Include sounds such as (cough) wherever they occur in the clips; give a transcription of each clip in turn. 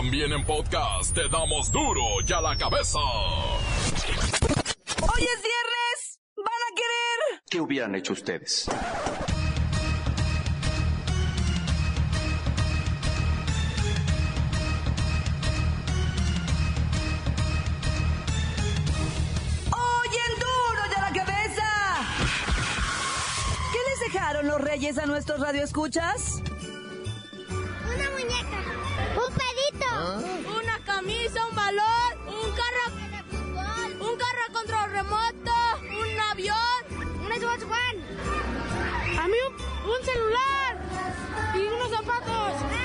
También en podcast te damos duro y a la cabeza. Hoy es viernes. ¿Van a querer? ¿Qué hubieran hecho ustedes? Hoy en duro y a la cabeza. ¿Qué les dejaron los reyes a nuestros radioescuchas? Una muñeca. Un pedito. Una camisa, un balón, un carro, un carro control remoto, un avión. Un Xbox One. A mí un celular y unos zapatos.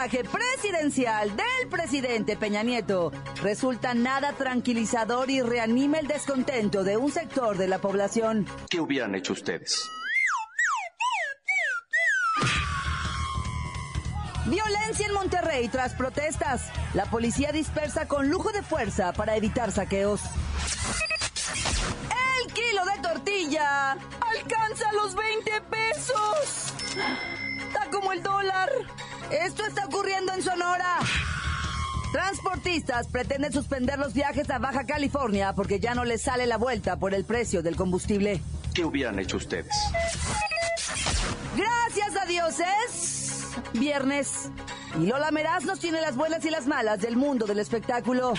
Mensaje presidencial del presidente Peña Nieto resulta nada tranquilizador y reanima el descontento de un sector de la población. ¿Qué hubieran hecho ustedes? Violencia en Monterrey tras protestas. La policía dispersa con lujo de fuerza para evitar saqueos. El kilo de tortilla alcanza los 20 pesos. Está como el dólar. Esto está ocurriendo en Sonora. Transportistas pretenden suspender los viajes a Baja California porque ya no les sale la vuelta por el precio del combustible. ¿Qué hubieran hecho ustedes? Gracias a Dios es viernes. Y Lola Meraz nos tiene las buenas y las malas del mundo del espectáculo.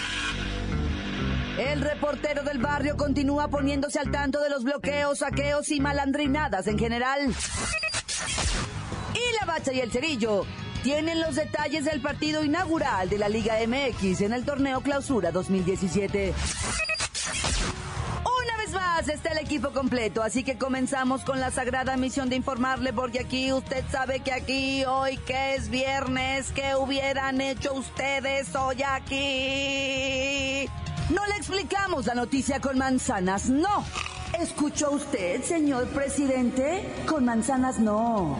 El reportero del barrio continúa poniéndose al tanto de los bloqueos, saqueos y malandrinadas en general. Y la bacha y el cerillo tienen los detalles del partido inaugural de la Liga MX en el torneo Clausura 2017. Una vez más está el equipo completo, así que comenzamos con la sagrada misión de informarle, porque aquí usted sabe que aquí, hoy que es viernes, ¿qué hubieran hecho ustedes hoy aquí? No le explicamos la noticia con manzanas, no. ¿Escuchó usted, señor presidente? Con manzanas no.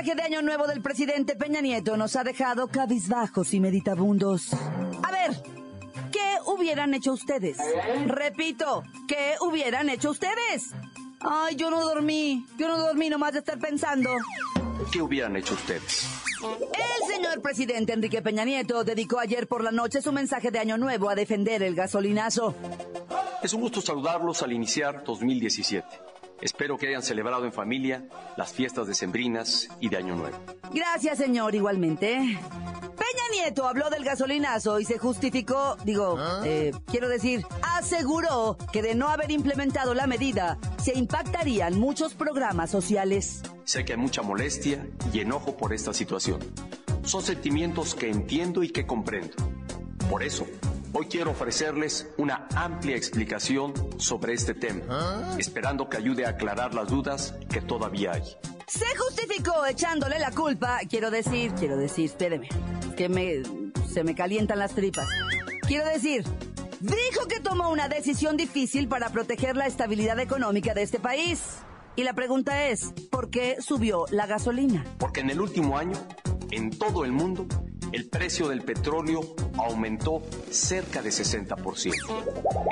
Mensaje de Año Nuevo del presidente Peña Nieto nos ha dejado cabizbajos y meditabundos. A ver, ¿qué hubieran hecho ustedes? Repito, ¿qué hubieran hecho ustedes? Ay, yo no dormí, yo no dormí nomás de estar pensando. ¿Qué hubieran hecho ustedes? El señor presidente Enrique Peña Nieto dedicó ayer por la noche su mensaje de Año Nuevo a defender el gasolinazo. Es un gusto saludarlos al iniciar 2017. Espero que hayan celebrado en familia las fiestas decembrinas y de Año Nuevo. Gracias, señor, igualmente. Peña Nieto habló del gasolinazo y se justificó, digo, eh, quiero decir, aseguró que de no haber implementado la medida, se impactarían muchos programas sociales. Sé que hay mucha molestia y enojo por esta situación. Son sentimientos que entiendo y que comprendo. Por eso, hoy quiero ofrecerles una amplia explicación sobre este tema, esperando que ayude a aclarar las dudas que todavía hay. Se justificó echándole la culpa, quiero decir, quiero decir, espéreme, que me, se me calientan las tripas. Quiero decir, dijo que tomó una decisión difícil para proteger la estabilidad económica de este país. Y la pregunta es, ¿por qué subió la gasolina? Porque en el último año, en todo el mundo, el precio del petróleo aumentó cerca de 60%.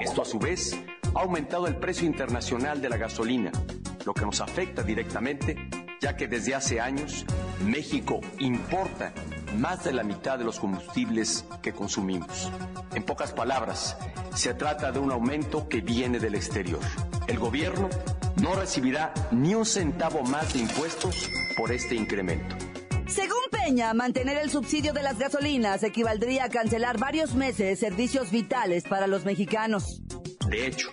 Esto a su vez ha aumentado el precio internacional de la gasolina, lo que nos afecta directamente, ya que desde hace años México importa más de la mitad de los combustibles que consumimos. En pocas palabras, se trata de un aumento que viene del exterior. El gobierno no recibirá ni un centavo más de impuestos por este incremento. Según Peña, mantener el subsidio de las gasolinas equivaldría a cancelar varios meses de servicios vitales para los mexicanos. De hecho,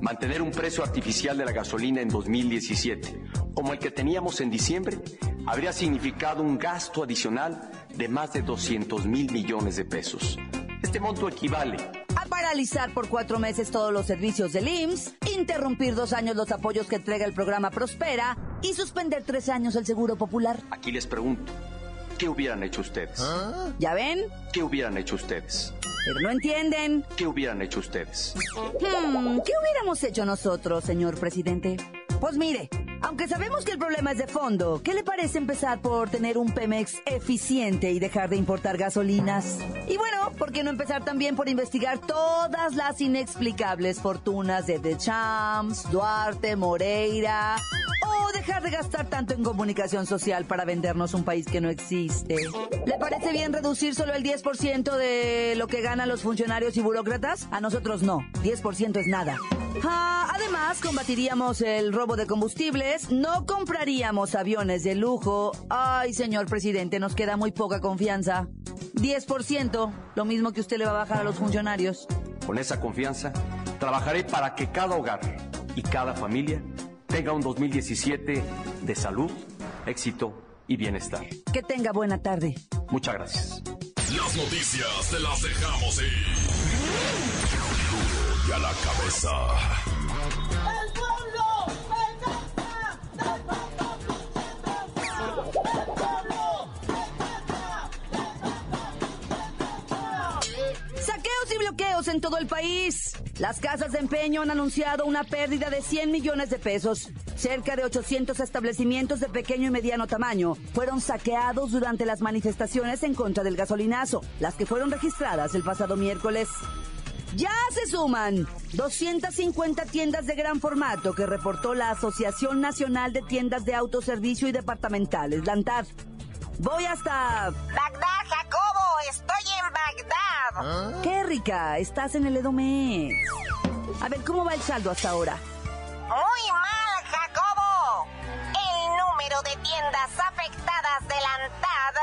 mantener un precio artificial de la gasolina en 2017, como el que teníamos en diciembre, habría significado un gasto adicional de más de 200 mil millones de pesos. Este monto equivale para paralizar por cuatro meses todos los servicios del IMSS, interrumpir dos años los apoyos que entrega el programa Prospera y suspender tres años el Seguro Popular. Aquí les pregunto, ¿qué hubieran hecho ustedes? ¿Ya ven? ¿Qué hubieran hecho ustedes? Pero no entienden. ¿Qué hubieran hecho ustedes? Hmm, ¿Qué hubiéramos hecho nosotros, señor presidente? Pues mire, aunque sabemos que el problema es de fondo, ¿qué le parece empezar por tener un Pemex eficiente y dejar de importar gasolinas? Y bueno, ¿por qué no empezar también por investigar todas las inexplicables fortunas de The Champs, Duarte, Moreira? Dejar de gastar tanto en comunicación social para vendernos un país que no existe. ¿Le parece bien reducir solo el 10% de lo que ganan los funcionarios y burócratas? A nosotros no, 10% es nada. Ah, además, combatiríamos el robo de combustibles, no compraríamos aviones de lujo. Ay, señor presidente, nos queda muy poca confianza. 10%, lo mismo que usted le va a bajar a los funcionarios. Con esa confianza, trabajaré para que cada hogar y cada familia tenga un 2017 de salud, éxito y bienestar. Que tenga buena tarde. Muchas gracias. Las noticias te las dejamos ir. Duro y a la cabeza. Saqueos y bloqueos en todo el país. Las casas de empeño han anunciado una pérdida de 100 millones de pesos. Cerca de 800 establecimientos de pequeño y mediano tamaño fueron saqueados durante las manifestaciones en contra del gasolinazo, las que fueron registradas el pasado miércoles. Ya se suman 250 tiendas de gran formato que reportó la Asociación Nacional de Tiendas de Autoservicio y Departamentales, la ANTAD. Voy hasta... Bagdad, Jacobo, estoy Bagdad. ¡Qué rica! Estás en el Edomex. A ver, ¿cómo va el saldo hasta ahora? Muy mal, Jacobo. El número de tiendas afectadas de la ANTAD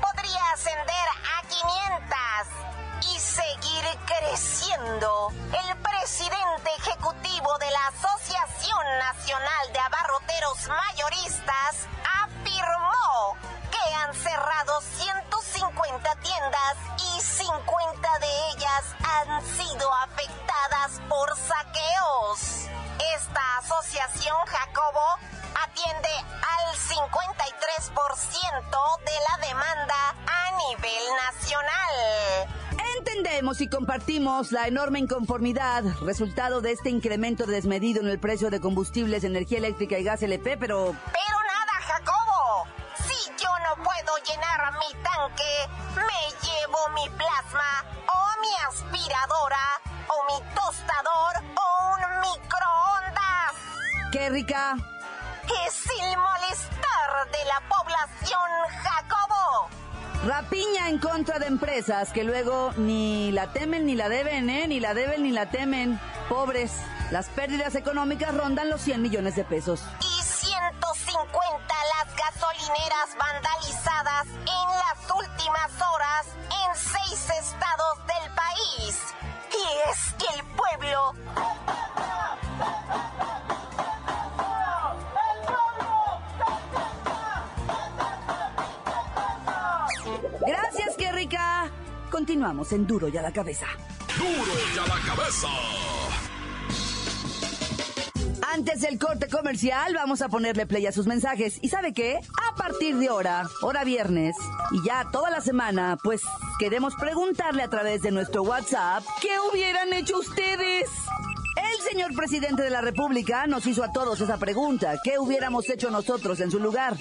podría ascender a 500 y seguir creciendo. El presidente ejecutivo de la Asociación Nacional de Abarroteros Mayoristas afirmó que han cerrado 150 tiendas y 50 de ellas han sido afectadas por saqueos. Esta asociación, Jacobo, atiende al 53% de la demanda a nivel nacional. Entendemos y compartimos la enorme inconformidad, resultado de este incremento desmedido en el precio de combustibles, energía eléctrica y gas LP, pero Pero plasma o mi aspiradora o mi tostador o un microondas. qué rica. Es el molestar de la población, Jacobo. Rapiña en contra de empresas que luego ni la temen ni la deben, ¿eh? Ni la deben ni la temen. Pobres. Las pérdidas económicas rondan los 100 millones de pesos. Y 150 las gasolineras vandalizadas En Duro y a la cabeza. Duro y a la cabeza. Antes del corte comercial, vamos a ponerle play a sus mensajes. ¿Y sabe qué? A partir de ahora, hora viernes, y ya toda la semana, pues queremos preguntarle a través de nuestro WhatsApp, ¿qué hubieran hecho ustedes? El señor presidente de la República nos hizo a todos esa pregunta, ¿qué hubiéramos hecho nosotros en su lugar?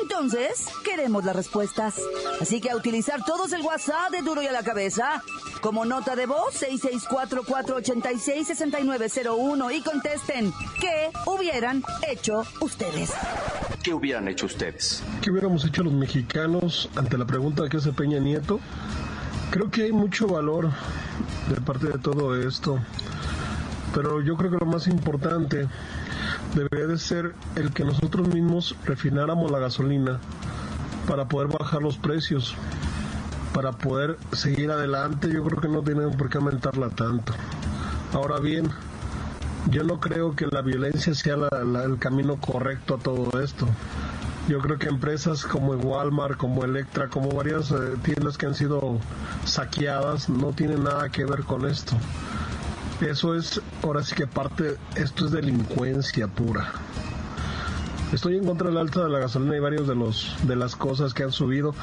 Entonces, queremos las respuestas. Así que a utilizar todos el WhatsApp de Duro y a la Cabeza, como nota de voz 664-486-6901 y contesten, ¿qué hubieran hecho ustedes? ¿Qué hubieran hecho ustedes? ¿Qué hubiéramos hecho los mexicanos ante la pregunta de qué hace Peña Nieto? Creo que hay mucho valor de parte de todo esto, pero yo creo que lo más importante debería de ser el que nosotros mismos refináramos la gasolina para poder bajar los precios, para poder seguir adelante. Yo creo que no tienen por qué aumentarla tanto. Ahora bien, yo no creo que la violencia sea el camino correcto a todo esto. Yo creo que empresas como Walmart, como Electra, como varias eh, tiendas que han sido saqueadas no tienen nada que ver con esto. Eso es, ahora sí que parte, esto es delincuencia pura. Estoy en contra del alta de la gasolina y varios de los de las cosas que han subido,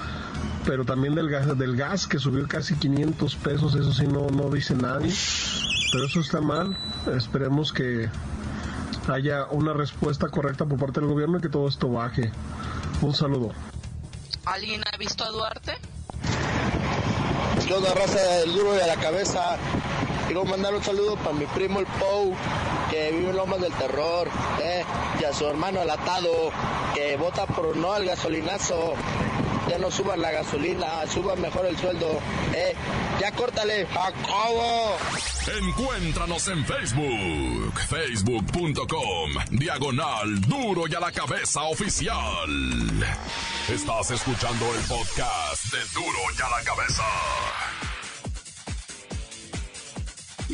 pero también del gas, del gas que subió casi 500 pesos, eso sí no no dice nadie. Pero eso está mal. Esperemos que haya una respuesta correcta por parte del gobierno y que todo esto baje. Un saludo. ¿Alguien ha visto a Duarte? Yo raza del duro de la cabeza. Quiero mandar un saludo para mi primo el Pou, que vive en Lomas del Terror, eh, y a su hermano el Atado, que vota por no al gasolinazo. Ya no suban la gasolina, suban mejor el sueldo. Eh, ya córtale, Jacobo. Encuéntranos en Facebook, facebook.com, diagonal duro y a la cabeza oficial. Estás escuchando el podcast de duro y a la cabeza.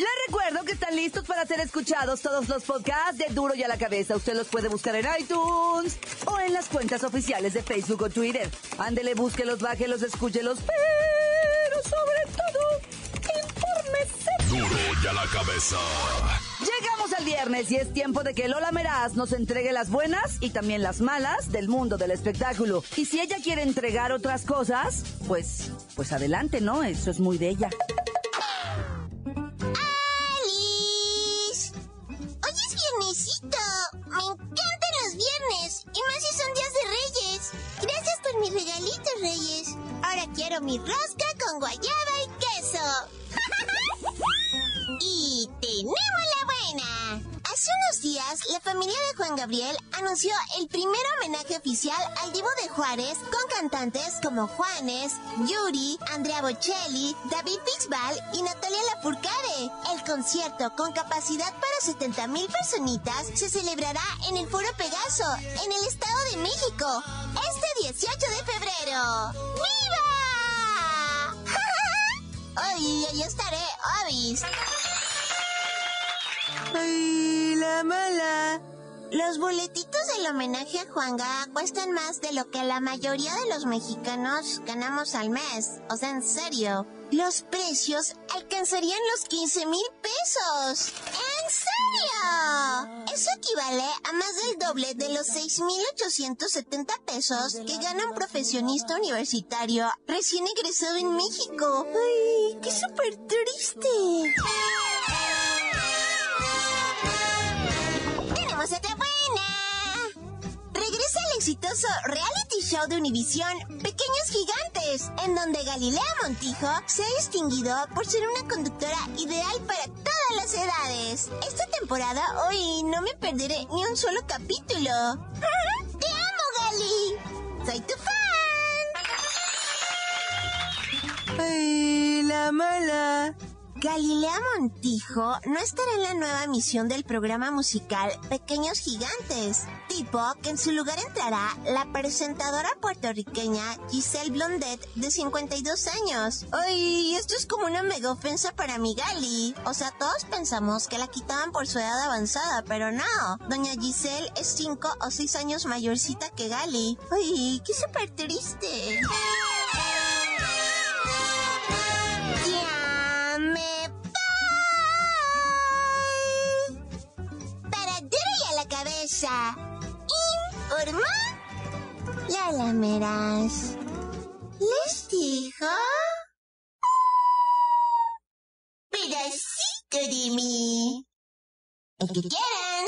Les recuerdo que están listos para ser escuchados todos los podcasts de Duro y a la Cabeza. Usted los puede buscar en iTunes o en las cuentas oficiales de Facebook o Twitter. Ándele, búsquelos, bájelos, escúchelos, pero sobre todo, infórmese. Duro y a la cabeza. Llegamos al viernes y es tiempo de que Lola Meraz nos entregue las buenas y también las malas del mundo del espectáculo. Y si ella quiere entregar otras cosas, pues, pues adelante, ¿no? Eso es muy de ella. Mi rosca con guayaba y queso. (laughs) y tenemos la buena. Hace unos días, la familia de Juan Gabriel anunció el primer homenaje oficial al Divo de Juárez con cantantes como Juanes, Yuri, Andrea Bocelli, David Bisbal y Natalia Lafourcade. El concierto, con capacidad para 70 mil personitas, se celebrará en el Foro Pegaso, en el Estado de México, este 18 de febrero. ¡Ay, ahí estaré, Obis! ¡Ay, la mala! Los boletitos del homenaje a Juanga cuestan más de lo que la mayoría de los mexicanos ganamos al mes. O sea, en serio. Los precios alcanzarían los 15 mil pesos. Eso equivale a más del doble de los 6.870 pesos que gana un profesionista universitario recién egresado en México. ¡Ay, qué súper triste! ¡Tenemos otra buena! Regresa el exitoso reality show de Univisión Pequeños Gigantes, en donde Galilea Montijo se ha distinguido por ser una conductora edades. Esta temporada hoy no me perderé ni un solo capítulo. (laughs) ¡Te amo, Gali! ¡Soy tu fan! ¡Ay, la mala! Galilea Montijo no estará en la nueva emisión del programa musical Pequeños Gigantes, tipo que en su lugar entrará la presentadora puertorriqueña Giselle Blondet de 52 años. Ay, esto es como una mega ofensa para mi Gali. O sea, todos pensamos que la quitaban por su edad avanzada, pero no. Doña Giselle es 5 o 6 años mayorcita que Gali. Ay, qué súper triste. Cabeza. Informó la lameras. ¿Les dijo? Pedacito de mí. El que quieran.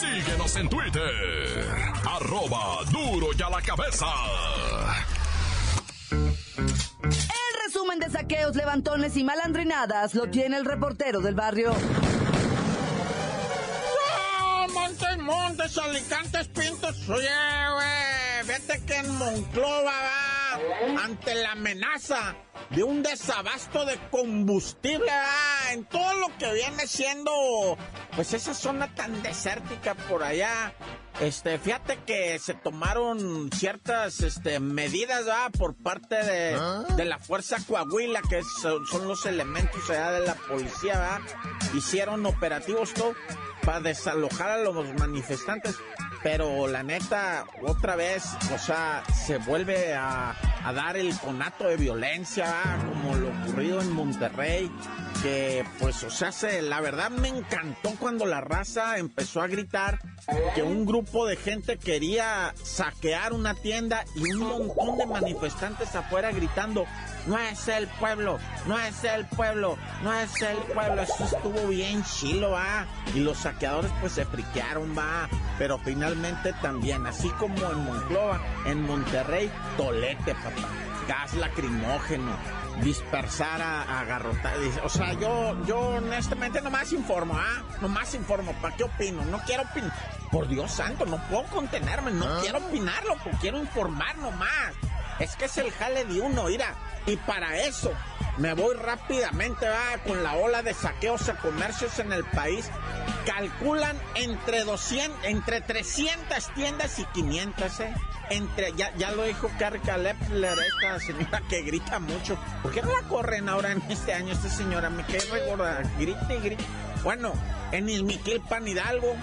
Síguenos en Twitter. Arroba duro y a la cabeza. El resumen de saqueos, levantones y malandrinadas lo tiene el reportero del barrio. Montes, alicantes, pintos! Oye, güey, fíjate que en Monclova va ante la amenaza de un desabasto de combustible en todo lo que viene siendo pues esa zona tan desértica por allá. Este, fíjate que se tomaron ciertas este, medidas ¿va? por parte de, de la Fuerza Coahuila, que son, son los elementos de la policía, hicieron operativos todo para desalojar a los manifestantes. Pero la neta, otra vez, o sea, se vuelve a, dar el conato de violencia, como lo ocurrido en Monterrey, que pues, o sea, se, la verdad me encantó cuando la raza empezó a gritar que un grupo de gente quería saquear una tienda y un montón de manifestantes afuera gritando, no es el pueblo, no es el pueblo, no es el pueblo. Eso estuvo bien chilo, va. Y los saqueadores pues se friquearon, va. Pero finalmente también, así como en Monclova, en Monterrey, tolete, papá. Gas lacrimógeno, dispersar a, agarrotar. O sea, yo, yo honestamente nomás informo, ¿ah? Nomás informo. ¿Para qué opino? No quiero opinar. Por Dios santo, no puedo contenerme. No quiero opinarlo, quiero informar nomás. Es que es el jale de uno, mira. Y para eso me voy rápidamente va, con la ola de saqueos a comercios en el país. Calculan entre 200, entre 300 tiendas y 500, ¿eh? Entre, ya, ya lo dijo Carca Lepler, esta señora que grita mucho. ¿Por qué no la corren ahora en este año esta señora? Me quedé regorda, grite y grite. Bueno, en Pan Hidalgo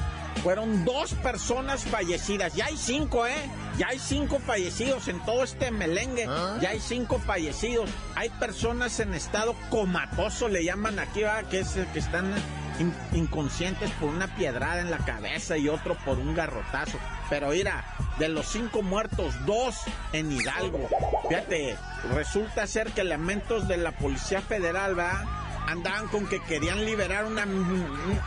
fueron dos personas fallecidas. Ya hay cinco, ¿eh? Ya hay cinco fallecidos en todo este melengue. ¿Ah? Ya hay cinco fallecidos. Hay personas en estado comatoso, le llaman aquí, ¿va? Que, es, que están inconscientes por una piedrada en la cabeza y otro por un garrotazo. Pero mira, de los cinco muertos, dos en Hidalgo. Fíjate, resulta ser que elementos de la Policía Federal, ¿va? Andaban con que querían liberar una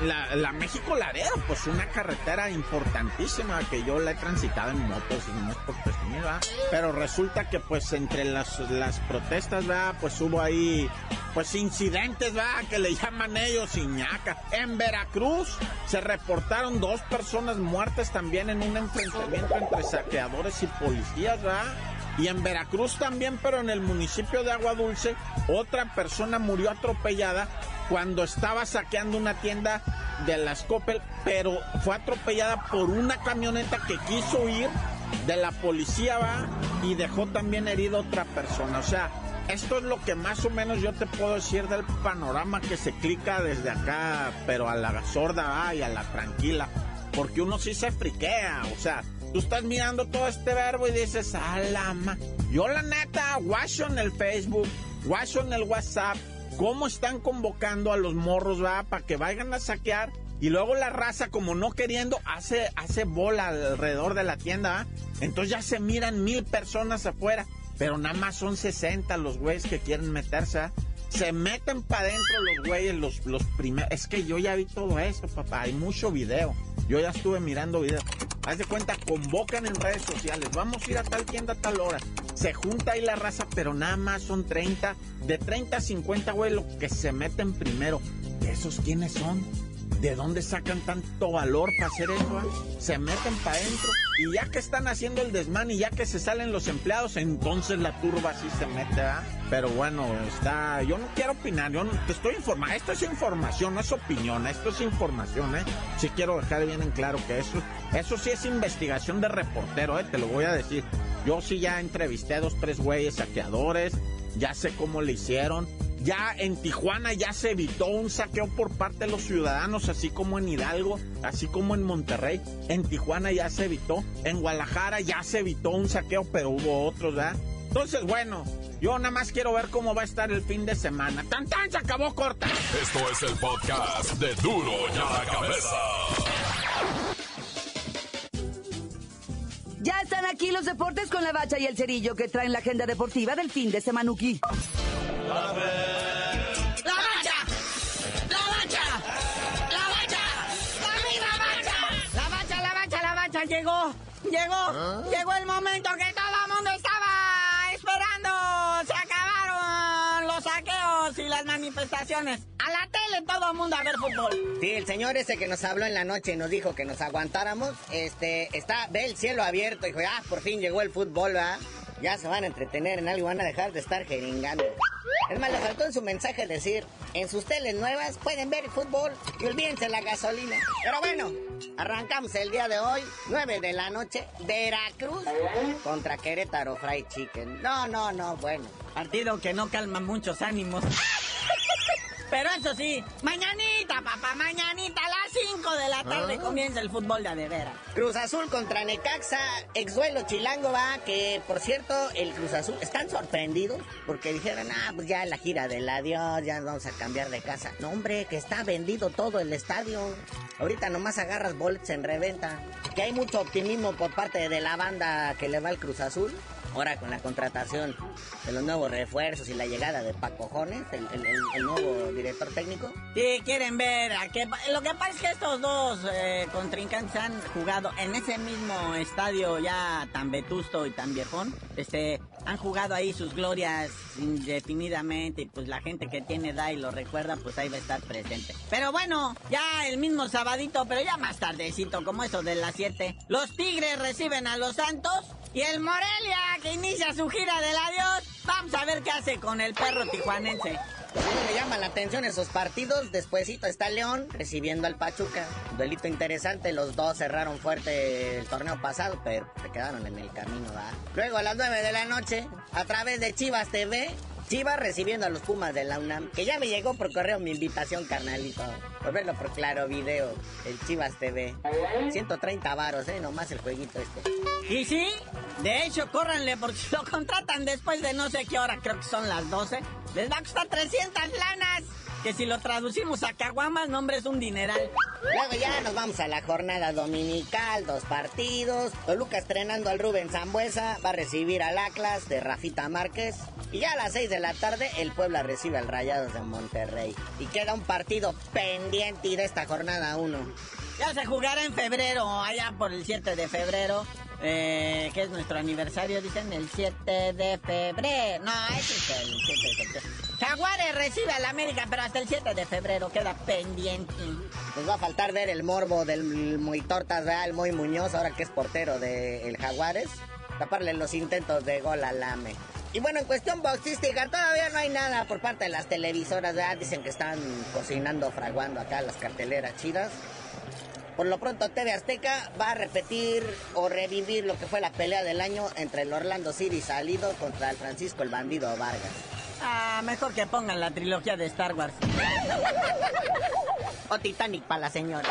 la, México Laredo, pues una carretera importantísima que yo la he transitado en motos y no es por presumir, Pero resulta que pues entre las, las protestas, ¿va? Pues hubo ahí pues incidentes, ¿va? Que le llaman ellos Iñaca. En Veracruz se reportaron dos personas muertas también en un enfrentamiento entre saqueadores y policías, ¿va? Y en Veracruz también, pero en el municipio de Agua Dulce, otra persona murió atropellada cuando estaba saqueando una tienda de las Coppel, pero fue atropellada por una camioneta que quiso huir de la policía va y dejó también herido otra persona. O sea, esto es lo que más o menos yo te puedo decir del panorama que se clica desde acá, pero a la sorda va y a la tranquila. Porque uno sí se friquea, o sea, Tú estás mirando todo este verbo y dices, alama. Yo la neta, guacho en el Facebook, guacho en el WhatsApp, cómo están convocando a los morros, va, para que vayan a saquear. Y luego la raza, como no queriendo, hace, hace bola alrededor de la tienda, ¿va? Entonces ya se miran mil personas afuera. Pero nada más son 60 los güeyes que quieren meterse, Se meten para adentro los güeyes, los, los primeros. Es que yo ya vi todo eso, papá. Hay mucho video. Yo ya estuve mirando videos. Haz de cuenta, convocan en redes sociales. Vamos a ir a tal tienda a tal hora. Se junta ahí la raza, pero nada más son 30. De 30 a 50, güey, lo que se meten primero. ¿Esos quiénes son? ¿De dónde sacan tanto valor para hacer eso? Ah? Se meten para adentro y ya que están haciendo el desmán y ya que se salen los empleados, entonces la turba sí se mete, ¿ah? Pero bueno, está. Yo no quiero opinar, yo no, te estoy informando. Esto es información, no es opinión, esto es información, ¿eh? Sí quiero dejar bien en claro que eso, eso sí es investigación de reportero, ¿eh? Te lo voy a decir. Yo sí ya entrevisté a dos, tres güeyes saqueadores, ya sé cómo le hicieron ya en Tijuana ya se evitó un saqueo por parte de los ciudadanos, así como en Hidalgo, así como en Monterrey. En Tijuana ya se evitó. En Guadalajara ya se evitó un saqueo, pero hubo otros, ¿verdad? Entonces, bueno, yo nada más quiero ver cómo va a estar el fin de semana. ¡Tan, tan! Se acabó corta. Esto es el podcast de Duro ya la cabeza. Ya están aquí los deportes con la bacha y el cerillo que traen la agenda deportiva del fin de semanuki. ¡La bacha! ¡La bacha! ¡La bacha! ¡La misma bacha! La bacha, la bacha, la bacha llegó. Llegó. ¿Ah? Llegó el momento que todo el mundo estaba esperando. Se acabaron los saqueos y las manifestaciones. A la tele todo el mundo a ver fútbol. Sí, el señor ese que nos habló en la noche y nos dijo que nos aguantáramos, este, está, ve el cielo abierto. Dijo, ah, por fin llegó el fútbol, ¿verdad? Ya se van a entretener en algo, van a dejar de estar jeringando. Es más, le faltó en su mensaje decir, en sus teles nuevas pueden ver fútbol y olvídense la gasolina. Pero bueno, arrancamos el día de hoy, 9 de la noche, Veracruz contra Querétaro Fried Chicken. No, no, no, bueno. Partido que no calma muchos ánimos. Pero eso sí, mañanita, papá, mañanita, a las 5 de la tarde Ah. comienza el fútbol de adevera. Cruz Azul contra Necaxa, exduelo chilango va, que por cierto, el Cruz Azul, están sorprendidos porque dijeron, ah, pues ya la gira del adiós, ya vamos a cambiar de casa. No, hombre, que está vendido todo el estadio. Ahorita nomás agarras boletos en reventa. Que hay mucho optimismo por parte de la banda que le va al Cruz Azul. Ahora con la contratación de los nuevos refuerzos y la llegada de Paco Jones, el, el- el- nuevo director técnico. Sí, quieren ver a qué... Lo que pasa es que estos dos eh, contrincantes han jugado en ese mismo estadio ya tan vetusto y tan viejón. Este, han jugado ahí sus glorias indefinidamente y pues la gente que tiene edad y lo recuerda, pues ahí va a estar presente. Pero bueno, ya el mismo sabadito, pero ya más tardecito, como eso de las 7. Los Tigres reciben a los Santos y el Morelia que inicia su gira del adiós. Vamos a ver qué hace con el perro tijuanense. Me llaman la atención esos partidos. Despuésito está León recibiendo al Pachuca. Duelito interesante. Los dos cerraron fuerte el torneo pasado, pero se quedaron en el camino. Luego a las 9 de la noche, a través de Chivas TV. Chivas recibiendo a los Pumas de la UNAM. Que ya me llegó por correo mi invitación, carnalito. Por verlo por claro video. El Chivas TV. 130 varos, ¿eh? Nomás el jueguito este. Y sí, de hecho, córranle porque (laughs) lo contratan después de no sé qué hora, creo que son las 12, les va a costar 300 lanas. Que si lo traducimos a caguamas, no, hombre, es un dineral. Luego ya nos vamos a la jornada dominical, dos partidos. Toluca estrenando al Rubén Zambuesa, va a recibir al Atlas de Rafita Márquez. Y ya a las 6 de la tarde el Puebla recibe al Rayados de Monterrey. Y queda un partido pendiente de esta jornada 1. Ya se jugará en febrero, allá por el 7 de febrero. Eh, que es nuestro aniversario, dicen el 7 de febrero. No, ese es el 7 de febrero. Jaguares recibe al América, pero hasta el 7 de febrero queda pendiente. Nos va a faltar ver el morbo del muy tortas real, muy Muñoz, ahora que es portero del Jaguares. Taparle los intentos de gol al AME. Y bueno, en cuestión boxística, todavía no hay nada por parte de las televisoras, ¿verdad? Dicen que están cocinando, fraguando acá las carteleras chidas. Por lo pronto, TV Azteca va a repetir o revivir lo que fue la pelea del año entre el Orlando City salido contra el Francisco el Bandido Vargas. Ah, mejor que pongan la trilogía de Star Wars. O Titanic para la señora.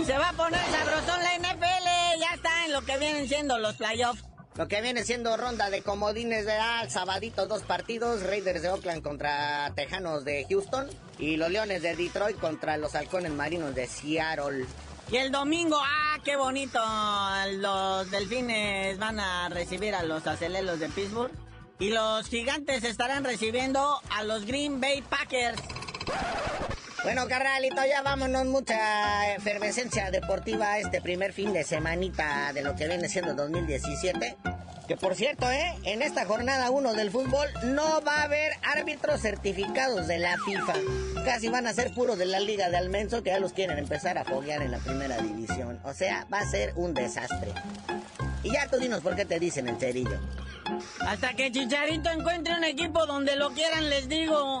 Y se va a poner sabrosón la NFL. Ya está en lo que vienen siendo los playoffs. Lo que viene siendo ronda de comodines de al sabadito dos partidos, Raiders de Oakland contra Tejanos de Houston y los Leones de Detroit contra los Halcones Marinos de Seattle. Y el domingo, ah, qué bonito. Los delfines van a recibir a los aceleros de Pittsburgh. Y los gigantes estarán recibiendo a los Green Bay Packers. Bueno, carnalito, ya vámonos. Mucha efervescencia deportiva este primer fin de semanita de lo que viene siendo 2017. Que por cierto, ¿eh? En esta jornada 1 del fútbol no va a haber árbitros certificados de la FIFA. Casi van a ser puros de la Liga de Almenso que ya los quieren empezar a foguear en la primera división. O sea, va a ser un desastre. Y ya tú dinos por qué te dicen el cerillo. Hasta que Chicharito encuentre un equipo donde lo quieran, les digo.